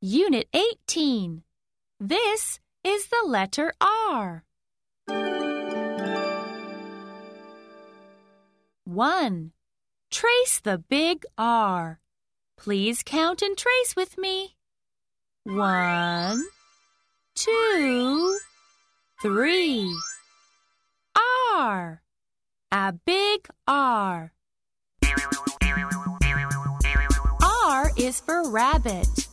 Unit 18. This is the letter R. 1. Trace the big R. Please count and trace with me. One, two, three. R. A big R. R is for rabbit.